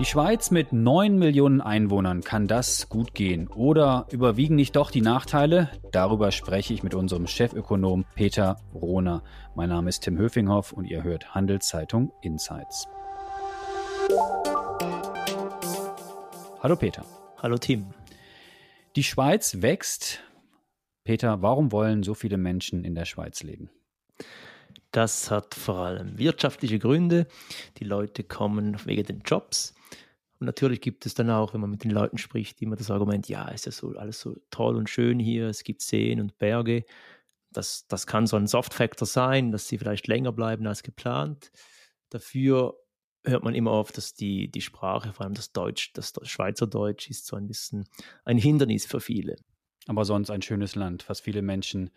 Die Schweiz mit 9 Millionen Einwohnern kann das gut gehen. Oder überwiegen nicht doch die Nachteile? Darüber spreche ich mit unserem Chefökonom Peter Rohner. Mein Name ist Tim Höfinghoff und ihr hört Handelszeitung Insights. Hallo Peter. Hallo Tim. Die Schweiz wächst. Peter, warum wollen so viele Menschen in der Schweiz leben? Das hat vor allem wirtschaftliche Gründe. Die Leute kommen wegen den Jobs. Und natürlich gibt es dann auch, wenn man mit den Leuten spricht, immer das Argument, ja, ist ja so alles so toll und schön hier, es gibt Seen und Berge. Das, das kann so ein Soft-Factor sein, dass sie vielleicht länger bleiben als geplant. Dafür hört man immer oft, dass die, die Sprache, vor allem das Deutsch, das Schweizerdeutsch ist so ein bisschen ein Hindernis für viele. Aber sonst ein schönes Land, was viele Menschen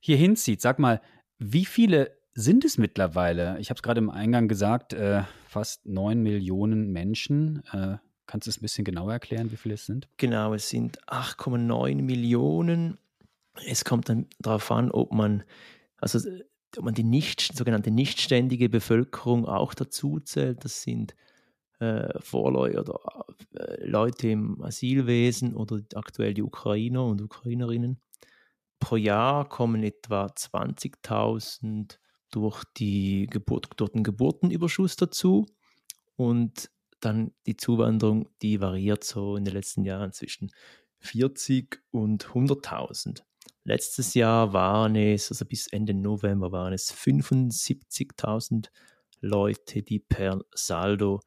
hier hinzieht. Sag mal, wie viele sind es mittlerweile? Ich habe es gerade im Eingang gesagt, äh, fast neun Millionen Menschen. Äh, kannst du es ein bisschen genauer erklären, wie viele es sind? Genau, es sind 8,9 Millionen. Es kommt dann darauf an, ob man, also ob man die nicht, sogenannte nichtständige Bevölkerung auch dazu zählt. Das sind äh, Vorläufer oder äh, Leute im Asylwesen oder aktuell die Ukrainer und Ukrainerinnen. Pro Jahr kommen etwa 20.000 durch, die Geburt, durch den Geburtenüberschuss dazu. Und dann die Zuwanderung, die variiert so in den letzten Jahren zwischen 40 und 100.000. Letztes Jahr waren es, also bis Ende November waren es 75.000 Leute, die per Saldo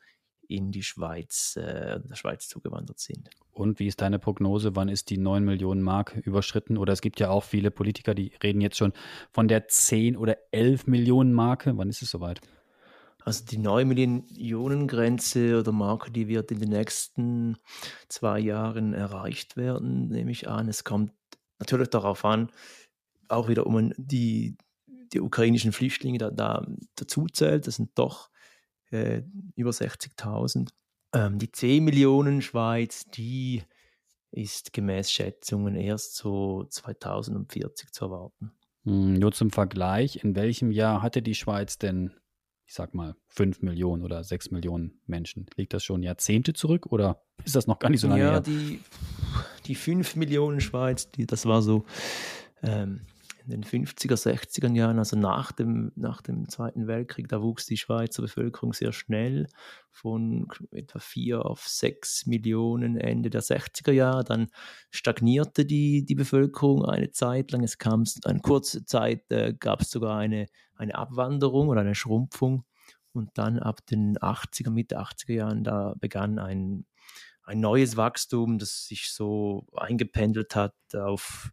in die Schweiz, äh, der Schweiz zugewandert sind. Und wie ist deine Prognose? Wann ist die 9 Millionen Mark überschritten? Oder es gibt ja auch viele Politiker, die reden jetzt schon von der 10 oder 11 Millionen Marke. Wann ist es soweit? Also die 9 Millionen Grenze oder Marke, die wird in den nächsten zwei Jahren erreicht werden, nehme ich an. Es kommt natürlich darauf an, auch wieder um die, die ukrainischen Flüchtlinge da, da dazu zählt. Das sind doch äh, über 60.000. Ähm, die 10 Millionen Schweiz, die ist gemäß Schätzungen erst so 2040 zu erwarten. Hm, nur zum Vergleich, in welchem Jahr hatte die Schweiz denn, ich sag mal, 5 Millionen oder 6 Millionen Menschen? Liegt das schon Jahrzehnte zurück oder ist das noch gar nicht so lange ja, her? Ja, die, die 5 Millionen Schweiz, die, das war so ähm, in den 50er, 60er Jahren, also nach dem, nach dem Zweiten Weltkrieg, da wuchs die Schweizer Bevölkerung sehr schnell von etwa 4 auf 6 Millionen Ende der 60er Jahre. Dann stagnierte die, die Bevölkerung eine Zeit lang. Es kam eine kurze Zeit, äh, gab es sogar eine, eine Abwanderung oder eine Schrumpfung. Und dann ab den 80er, Mitte 80er Jahren, da begann ein, ein neues Wachstum, das sich so eingependelt hat auf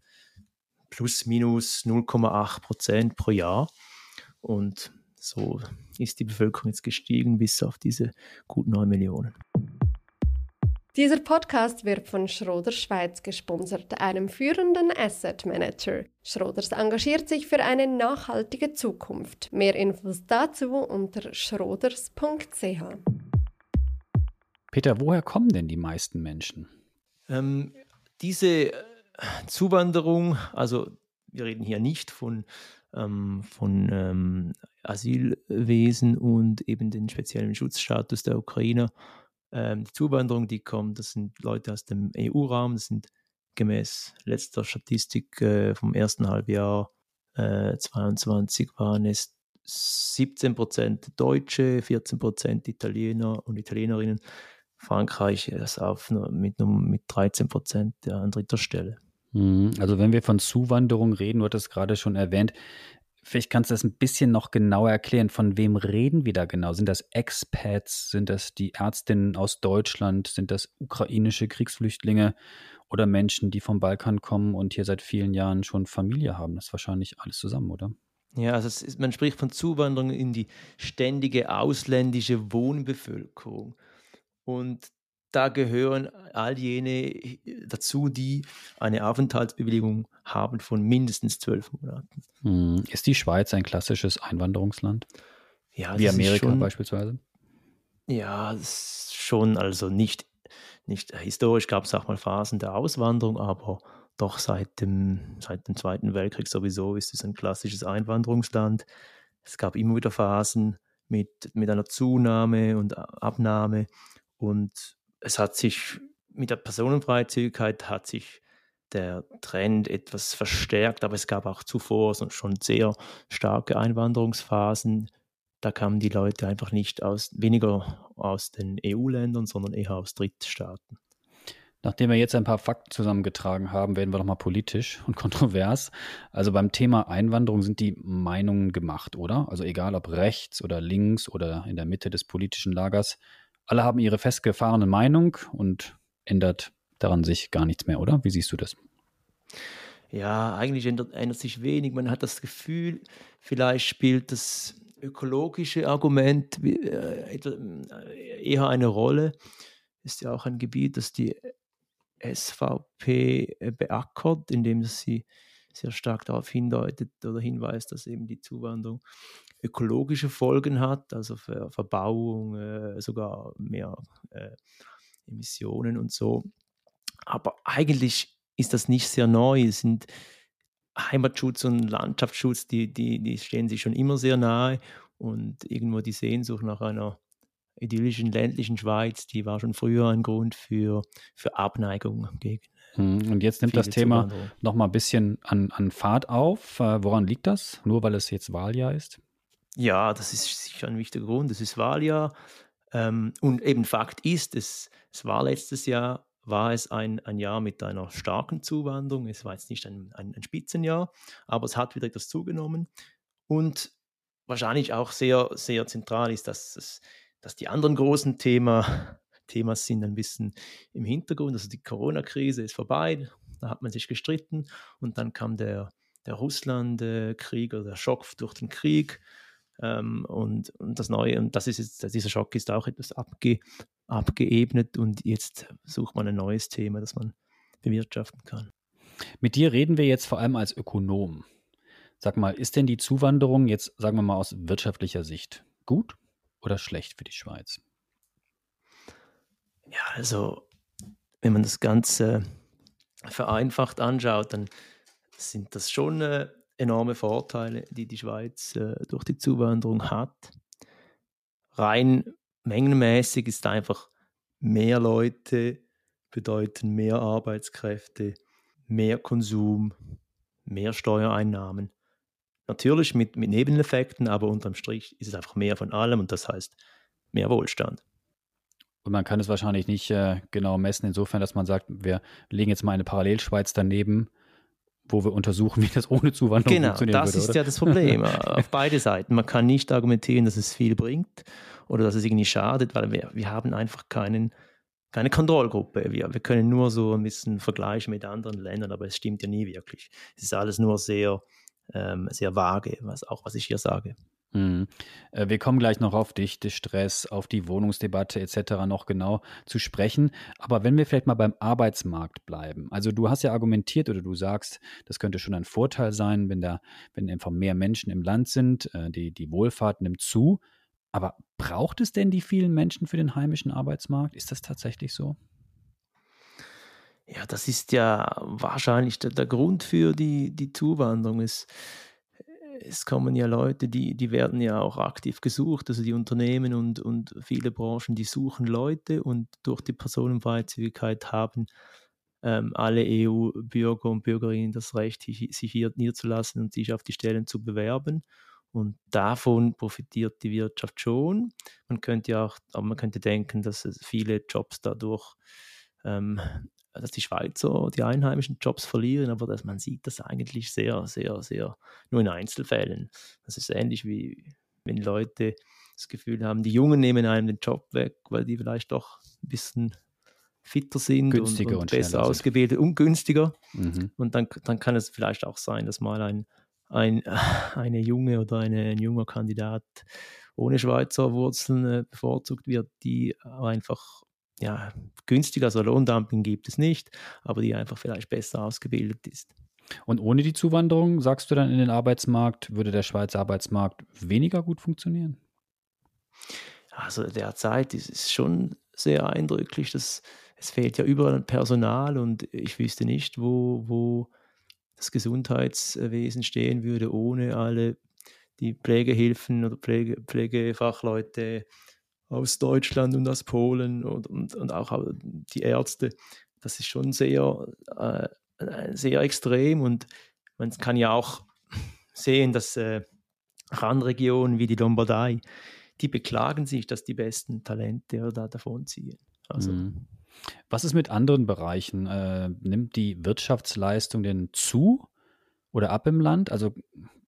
plus minus 0,8 Prozent pro Jahr. Und so ist die Bevölkerung jetzt gestiegen bis auf diese gut 9 Millionen. Dieser Podcast wird von Schroders Schweiz gesponsert, einem führenden Asset Manager. Schroders engagiert sich für eine nachhaltige Zukunft. Mehr Infos dazu unter schroders.ch. Peter, woher kommen denn die meisten Menschen? Ähm, diese Zuwanderung, also wir reden hier nicht von, ähm, von ähm, Asylwesen und eben den speziellen Schutzstatus der Ukrainer. Ähm, die Zuwanderung, die kommt, das sind Leute aus dem EU-Raum, das sind gemäß letzter Statistik äh, vom ersten Halbjahr äh, 22 waren es 17 Prozent Deutsche, 14 Prozent Italiener und Italienerinnen. Frankreich ist auf mit, mit 13 Prozent an dritter Stelle. Mhm. Also wenn wir von Zuwanderung reden, du hattest gerade schon erwähnt, vielleicht kannst du das ein bisschen noch genauer erklären. Von wem reden wir da genau? Sind das Expats? Sind das die Ärztinnen aus Deutschland? Sind das ukrainische Kriegsflüchtlinge oder Menschen, die vom Balkan kommen und hier seit vielen Jahren schon Familie haben? Das ist wahrscheinlich alles zusammen, oder? Ja, also ist, man spricht von Zuwanderung in die ständige ausländische Wohnbevölkerung. Und da gehören all jene dazu, die eine Aufenthaltsbewilligung haben von mindestens zwölf Monaten. Hm. Ist die Schweiz ein klassisches Einwanderungsland? Ja, wie Amerika schon, beispielsweise? Ja, schon, also nicht, nicht historisch gab es auch mal Phasen der Auswanderung, aber doch seit dem, seit dem Zweiten Weltkrieg sowieso ist es ein klassisches Einwanderungsland. Es gab immer wieder Phasen mit, mit einer Zunahme und Abnahme. Und es hat sich mit der Personenfreizügigkeit hat sich der Trend etwas verstärkt, aber es gab auch zuvor schon sehr starke Einwanderungsphasen. Da kamen die Leute einfach nicht aus, weniger aus den EU-Ländern, sondern eher aus Drittstaaten. Nachdem wir jetzt ein paar Fakten zusammengetragen haben, werden wir doch mal politisch und kontrovers. Also beim Thema Einwanderung sind die Meinungen gemacht, oder? Also egal ob rechts oder links oder in der Mitte des politischen Lagers, alle haben ihre festgefahrene Meinung und ändert daran sich gar nichts mehr, oder? Wie siehst du das? Ja, eigentlich ändert, ändert sich wenig. Man hat das Gefühl, vielleicht spielt das ökologische Argument äh, eher eine Rolle. Ist ja auch ein Gebiet, das die SVP äh, beackert, indem sie sehr stark darauf hindeutet oder hinweist, dass eben die Zuwanderung ökologische Folgen hat, also für Verbauung, äh, sogar mehr äh, Emissionen und so. Aber eigentlich ist das nicht sehr neu. Es sind Heimatschutz und Landschaftsschutz, die, die, die stehen sich schon immer sehr nahe und irgendwo die Sehnsucht nach einer idyllischen ländlichen Schweiz, die war schon früher ein Grund für, für Abneigung gegen. Hm, und jetzt nimmt das Thema noch mal ein bisschen an, an Fahrt auf. Äh, woran liegt das? Nur weil es jetzt Wahljahr ist? Ja, das ist sicher ein wichtiger Grund. Es ist Wahljahr. Ähm, und eben Fakt ist, es, es war letztes Jahr, war es ein, ein Jahr mit einer starken Zuwanderung. Es war jetzt nicht ein, ein, ein Spitzenjahr, aber es hat wieder etwas zugenommen. Und wahrscheinlich auch sehr, sehr zentral ist, dass, dass, dass die anderen großen Thema, Themas sind ein bisschen im Hintergrund. Also die Corona-Krise ist vorbei, da hat man sich gestritten und dann kam der, der Russland-Krieg oder der Schock durch den Krieg ähm, und, und das Neue, und das ist jetzt, dieser Schock ist auch etwas abge, abgeebnet und jetzt sucht man ein neues Thema, das man bewirtschaften kann. Mit dir reden wir jetzt vor allem als Ökonom. Sag mal, ist denn die Zuwanderung jetzt, sagen wir mal, aus wirtschaftlicher Sicht gut oder schlecht für die Schweiz? Ja, also, wenn man das Ganze vereinfacht anschaut, dann sind das schon äh, enorme Vorteile, die die Schweiz äh, durch die Zuwanderung hat. Rein mengenmäßig ist einfach mehr Leute bedeuten mehr Arbeitskräfte, mehr Konsum, mehr Steuereinnahmen. Natürlich mit, mit Nebeneffekten, aber unterm Strich ist es einfach mehr von allem und das heißt mehr Wohlstand. Und man kann es wahrscheinlich nicht äh, genau messen, insofern, dass man sagt, wir legen jetzt mal eine Parallelschweiz daneben wo wir untersuchen, wie das ohne Zuwanderung genau, funktionieren würde. Genau, das ist ja das Problem auf beide Seiten. Man kann nicht argumentieren, dass es viel bringt oder dass es irgendwie schadet, weil wir, wir haben einfach keinen, keine Kontrollgruppe. Wir, wir können nur so ein bisschen vergleichen mit anderen Ländern, aber es stimmt ja nie wirklich. Es ist alles nur sehr, ähm, sehr vage, was, auch was ich hier sage. Mhm. Äh, wir kommen gleich noch auf Stress, auf die Wohnungsdebatte etc. noch genau zu sprechen. Aber wenn wir vielleicht mal beim Arbeitsmarkt bleiben. Also du hast ja argumentiert oder du sagst, das könnte schon ein Vorteil sein, wenn da, wenn einfach mehr Menschen im Land sind, äh, die, die Wohlfahrt nimmt zu. Aber braucht es denn die vielen Menschen für den heimischen Arbeitsmarkt? Ist das tatsächlich so? Ja, das ist ja wahrscheinlich der, der Grund für die, die Zuwanderung. Es, es kommen ja Leute, die, die werden ja auch aktiv gesucht, also die Unternehmen und, und viele Branchen, die suchen Leute und durch die Personenfreizügigkeit haben ähm, alle EU-Bürger und Bürgerinnen das Recht, sich hier niederzulassen und sich auf die Stellen zu bewerben. Und davon profitiert die Wirtschaft schon. Man könnte ja auch, aber man könnte denken, dass viele Jobs dadurch ähm, dass die Schweizer die einheimischen Jobs verlieren, aber dass man sieht das eigentlich sehr, sehr, sehr nur in Einzelfällen. Das ist ähnlich wie wenn Leute das Gefühl haben, die Jungen nehmen einem den Job weg, weil die vielleicht doch ein bisschen fitter sind günstiger und, und, und besser ausgebildet und günstiger. Mhm. Und dann, dann kann es vielleicht auch sein, dass mal ein, ein, eine junge oder eine, ein junger Kandidat ohne Schweizer Wurzeln äh, bevorzugt wird, die einfach ja, günstiger, also Lohndumping gibt es nicht, aber die einfach vielleicht besser ausgebildet ist. Und ohne die Zuwanderung, sagst du dann in den Arbeitsmarkt, würde der Schweizer Arbeitsmarkt weniger gut funktionieren? Also derzeit ist es schon sehr eindrücklich, dass es fehlt ja überall Personal und ich wüsste nicht, wo, wo das Gesundheitswesen stehen würde ohne alle die Pflegehilfen oder Pflege, Pflegefachleute aus Deutschland und aus Polen und, und, und auch die Ärzte. Das ist schon sehr, äh, sehr extrem und man kann ja auch sehen, dass äh, Randregionen wie die Lombardei, die beklagen sich, dass die besten Talente da davonziehen. Also, mhm. Was ist mit anderen Bereichen? Äh, nimmt die Wirtschaftsleistung denn zu oder ab im Land? Also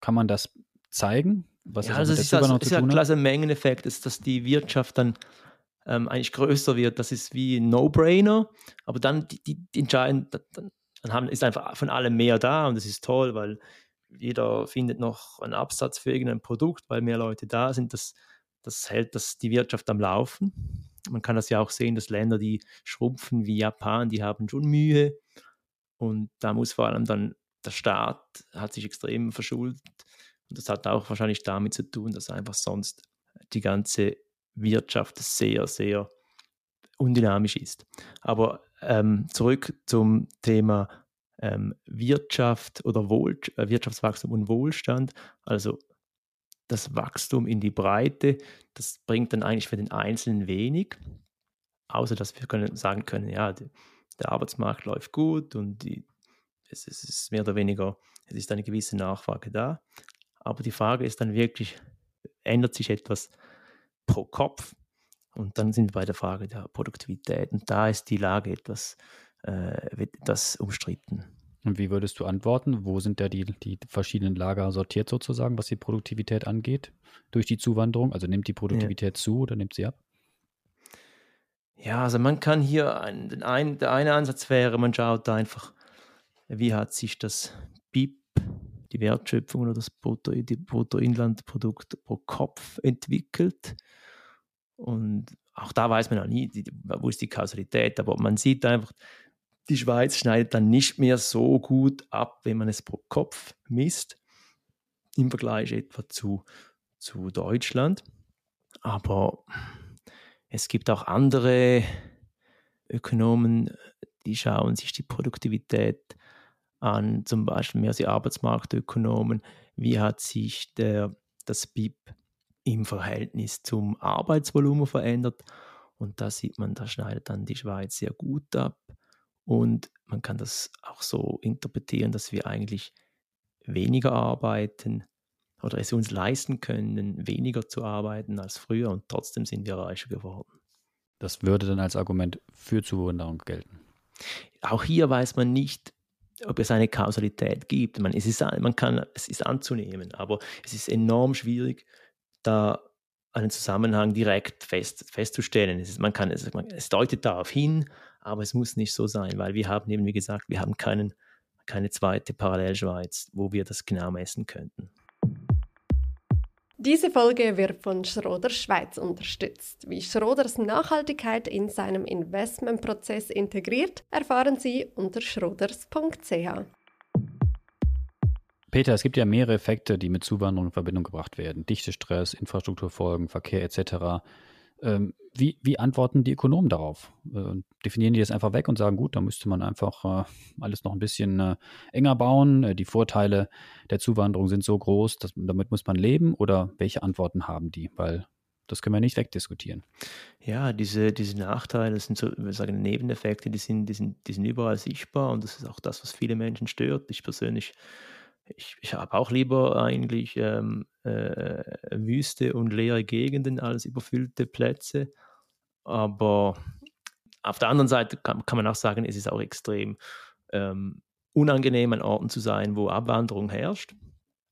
kann man das zeigen? Was ja, also es ist, also, ist ja ein klasse Mengeneffekt, ist, dass die Wirtschaft dann ähm, eigentlich größer wird. Das ist wie ein No-Brainer, aber dann die, die, die entscheiden, dann, dann haben, ist einfach von allem mehr da und das ist toll, weil jeder findet noch einen Absatz für irgendein Produkt, weil mehr Leute da sind. Das, das hält das, die Wirtschaft am Laufen. Man kann das ja auch sehen, dass Länder, die schrumpfen wie Japan, die haben schon Mühe. Und da muss vor allem dann der Staat hat sich extrem verschuldet. Und das hat auch wahrscheinlich damit zu tun, dass einfach sonst die ganze Wirtschaft sehr, sehr undynamisch ist. Aber ähm, zurück zum Thema ähm, Wirtschaft oder Wohl, äh, Wirtschaftswachstum und Wohlstand. Also das Wachstum in die Breite, das bringt dann eigentlich für den Einzelnen wenig, außer dass wir können, sagen können, ja, die, der Arbeitsmarkt läuft gut und die, es, es ist mehr oder weniger, es ist eine gewisse Nachfrage da. Aber die Frage ist dann wirklich, ändert sich etwas pro Kopf? Und dann sind wir bei der Frage der Produktivität. Und da ist die Lage etwas, äh, etwas umstritten. Und wie würdest du antworten? Wo sind da die, die verschiedenen Lager sortiert sozusagen, was die Produktivität angeht, durch die Zuwanderung? Also nimmt die Produktivität ja. zu oder nimmt sie ab? Ja, also man kann hier, ein, ein, der eine Ansatz wäre, man schaut da einfach, wie hat sich das BIP, die Wertschöpfung oder das Bruttoinlandprodukt pro Kopf entwickelt. Und auch da weiß man auch nie, wo ist die Kausalität, aber man sieht einfach, die Schweiz schneidet dann nicht mehr so gut ab, wenn man es pro Kopf misst, im Vergleich etwa zu, zu Deutschland. Aber es gibt auch andere Ökonomen, die schauen sich die Produktivität an, zum Beispiel mehr die Arbeitsmarktökonomen, wie hat sich der, das BIP im Verhältnis zum Arbeitsvolumen verändert. Und da sieht man, da schneidet dann die Schweiz sehr gut ab. Und man kann das auch so interpretieren, dass wir eigentlich weniger arbeiten oder es uns leisten können, weniger zu arbeiten als früher und trotzdem sind wir reicher geworden. Das würde dann als Argument für Zuwanderung gelten. Auch hier weiß man nicht, ob es eine Kausalität gibt. Man, es, ist, man kann, es ist anzunehmen, aber es ist enorm schwierig, da einen Zusammenhang direkt fest, festzustellen. Es, ist, man kann, es, man, es deutet darauf hin, aber es muss nicht so sein, weil wir haben eben, wie gesagt, wir haben keinen, keine zweite Parallelschweiz, wo wir das genau messen könnten. Diese Folge wird von Schroder Schweiz unterstützt. Wie Schroders Nachhaltigkeit in seinem Investmentprozess integriert, erfahren Sie unter schroders.ch. Peter, es gibt ja mehrere Effekte, die mit Zuwanderung in Verbindung gebracht werden. Dichtestress, Infrastrukturfolgen, Verkehr etc. Ähm, wie, wie antworten die Ökonomen darauf? Äh, definieren die das einfach weg und sagen, gut, da müsste man einfach äh, alles noch ein bisschen äh, enger bauen. Äh, die Vorteile der Zuwanderung sind so groß, dass, damit muss man leben. Oder welche Antworten haben die? Weil das können wir nicht wegdiskutieren. Ja, diese, diese Nachteile, das sind so, wir sagen Nebeneffekte, die sind, die, sind, die sind überall sichtbar und das ist auch das, was viele Menschen stört. Ich persönlich ich, ich habe auch lieber eigentlich ähm, äh, Wüste und leere Gegenden als überfüllte Plätze. Aber auf der anderen Seite kann, kann man auch sagen, es ist auch extrem ähm, unangenehm, an Orten zu sein, wo Abwanderung herrscht.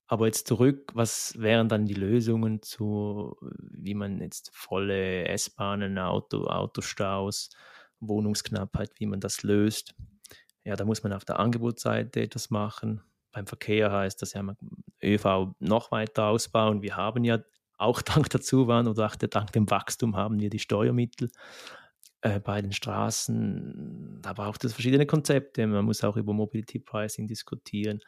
Aber jetzt zurück, was wären dann die Lösungen zu, wie man jetzt volle S-Bahnen, Auto, Autostaus, Wohnungsknappheit, wie man das löst? Ja, da muss man auf der Angebotsseite etwas machen beim Verkehr heißt das ja, ÖV noch weiter ausbauen. Wir haben ja auch dank der Zuwanderung oder auch dank dem Wachstum haben wir die Steuermittel. Äh, bei den Straßen, da braucht es verschiedene Konzepte. Man muss auch über Mobility Pricing diskutieren.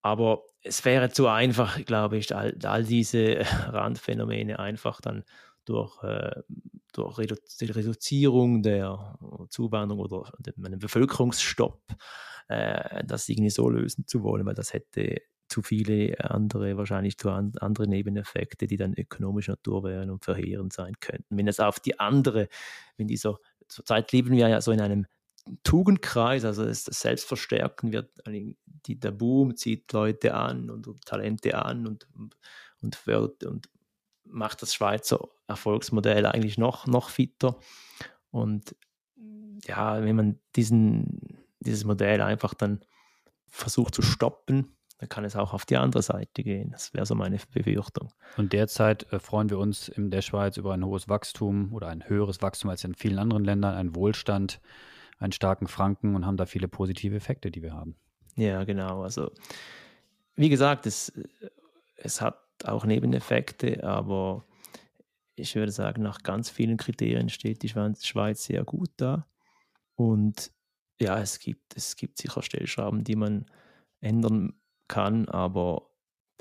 Aber es wäre zu einfach, glaube ich, all, all diese Randphänomene einfach dann durch, äh, durch Redu die Reduzierung der Zuwanderung oder einen Bevölkerungsstopp äh, das irgendwie so lösen zu wollen, weil das hätte zu viele andere, wahrscheinlich zu an, andere Nebeneffekte, die dann ökonomisch Natur wären und verheerend sein könnten. Wenn es auf die andere, wenn dieser, zurzeit leben wir ja so in einem Tugendkreis, also das Selbstverstärken wird, die, der Boom zieht Leute an und, und Talente an und, und fördert und macht das Schweizer Erfolgsmodell eigentlich noch, noch fitter. Und ja, wenn man diesen, dieses Modell einfach dann versucht zu stoppen, dann kann es auch auf die andere Seite gehen. Das wäre so meine Befürchtung. Und derzeit äh, freuen wir uns in der Schweiz über ein hohes Wachstum oder ein höheres Wachstum als in vielen anderen Ländern, einen Wohlstand, einen starken Franken und haben da viele positive Effekte, die wir haben. Ja, genau. Also wie gesagt, es, es hat auch Nebeneffekte, aber ich würde sagen, nach ganz vielen Kriterien steht die Schweiz sehr gut da. Und ja, es gibt, es gibt sicher Stellschrauben, die man ändern kann, aber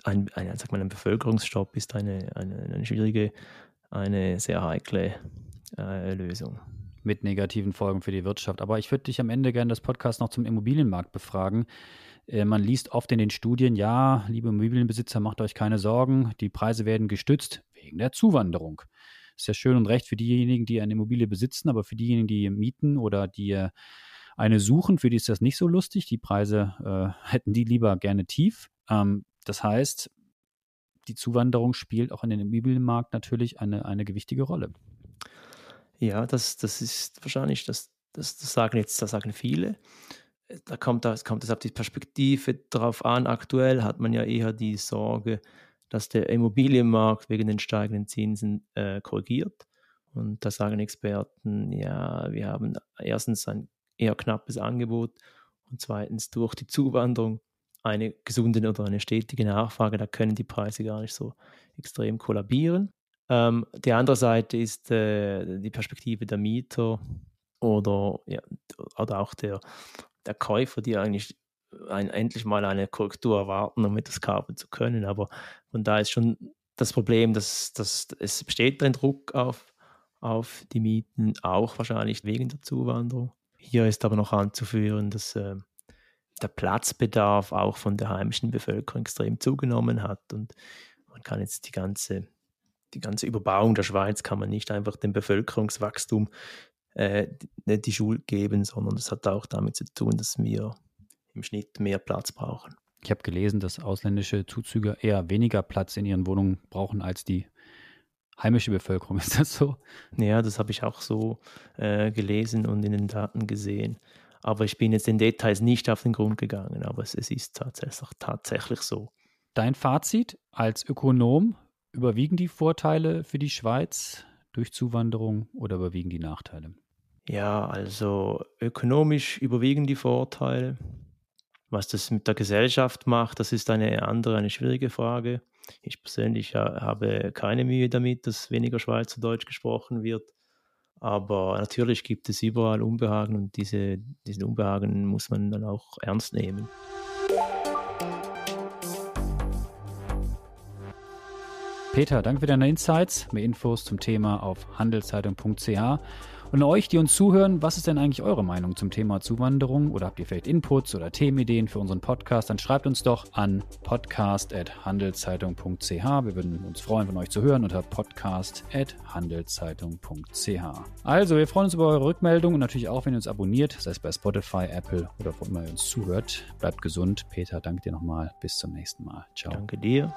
ein, ein, sag mal, ein Bevölkerungsstopp ist eine, eine, eine schwierige, eine sehr heikle äh, Lösung. Mit negativen Folgen für die Wirtschaft. Aber ich würde dich am Ende gerne das Podcast noch zum Immobilienmarkt befragen. Äh, man liest oft in den Studien, ja, liebe Immobilienbesitzer, macht euch keine Sorgen, die Preise werden gestützt wegen der Zuwanderung. Ist ja schön und recht für diejenigen, die eine Immobilie besitzen, aber für diejenigen, die mieten oder die eine suchen, für die ist das nicht so lustig. Die Preise äh, hätten die lieber gerne tief. Ähm, das heißt, die Zuwanderung spielt auch in den Immobilienmarkt natürlich eine, eine gewichtige Rolle. Ja, das, das ist wahrscheinlich, das, das, das sagen jetzt, das sagen viele. Da kommt, das kommt es auf die Perspektive drauf an. Aktuell hat man ja eher die Sorge, dass der Immobilienmarkt wegen den steigenden Zinsen äh, korrigiert. Und da sagen Experten, ja, wir haben erstens ein eher knappes Angebot und zweitens durch die Zuwanderung eine gesunde oder eine stetige Nachfrage, da können die Preise gar nicht so extrem kollabieren. Ähm, die andere Seite ist äh, die Perspektive der Mieter oder, ja, oder auch der, der Käufer, die eigentlich ein, endlich mal eine Korrektur erwarten, um etwas kaufen zu können. Aber von da ist schon das Problem, dass, dass es besteht ein Druck auf, auf die Mieten, auch wahrscheinlich wegen der Zuwanderung. Hier ist aber noch anzuführen, dass äh, der Platzbedarf auch von der heimischen Bevölkerung extrem zugenommen hat und man kann jetzt die ganze, die ganze Überbauung der Schweiz kann man nicht einfach dem Bevölkerungswachstum äh, die, Schuld geben, sondern das hat auch damit zu tun, dass wir im Schnitt mehr Platz brauchen. Ich habe gelesen, dass ausländische Zuzüger eher weniger Platz in ihren Wohnungen brauchen als die heimische Bevölkerung. Ist das so? Ja, das habe ich auch so äh, gelesen und in den Daten gesehen. Aber ich bin jetzt in Details nicht auf den Grund gegangen, aber es, es ist tatsächlich, tatsächlich so. Dein Fazit als Ökonom, überwiegen die Vorteile für die Schweiz durch Zuwanderung oder überwiegen die Nachteile? Ja, also ökonomisch überwiegen die Vorteile. Was das mit der Gesellschaft macht, das ist eine andere, eine schwierige Frage. Ich persönlich habe keine Mühe damit, dass weniger Schweizerdeutsch gesprochen wird. Aber natürlich gibt es überall Unbehagen und diese, diesen Unbehagen muss man dann auch ernst nehmen. Peter, danke für deine Insights. Mehr Infos zum Thema auf handelszeitung.ch. Und euch, die uns zuhören, was ist denn eigentlich eure Meinung zum Thema Zuwanderung? Oder habt ihr vielleicht Inputs oder Themenideen für unseren Podcast? Dann schreibt uns doch an podcast.handelszeitung.ch. Wir würden uns freuen, von euch zu hören unter podcast.handelszeitung.ch. Also, wir freuen uns über eure Rückmeldung und natürlich auch, wenn ihr uns abonniert, sei es bei Spotify, Apple oder wo immer ihr uns zuhört. Bleibt gesund. Peter, danke dir nochmal. Bis zum nächsten Mal. Ciao. Danke dir.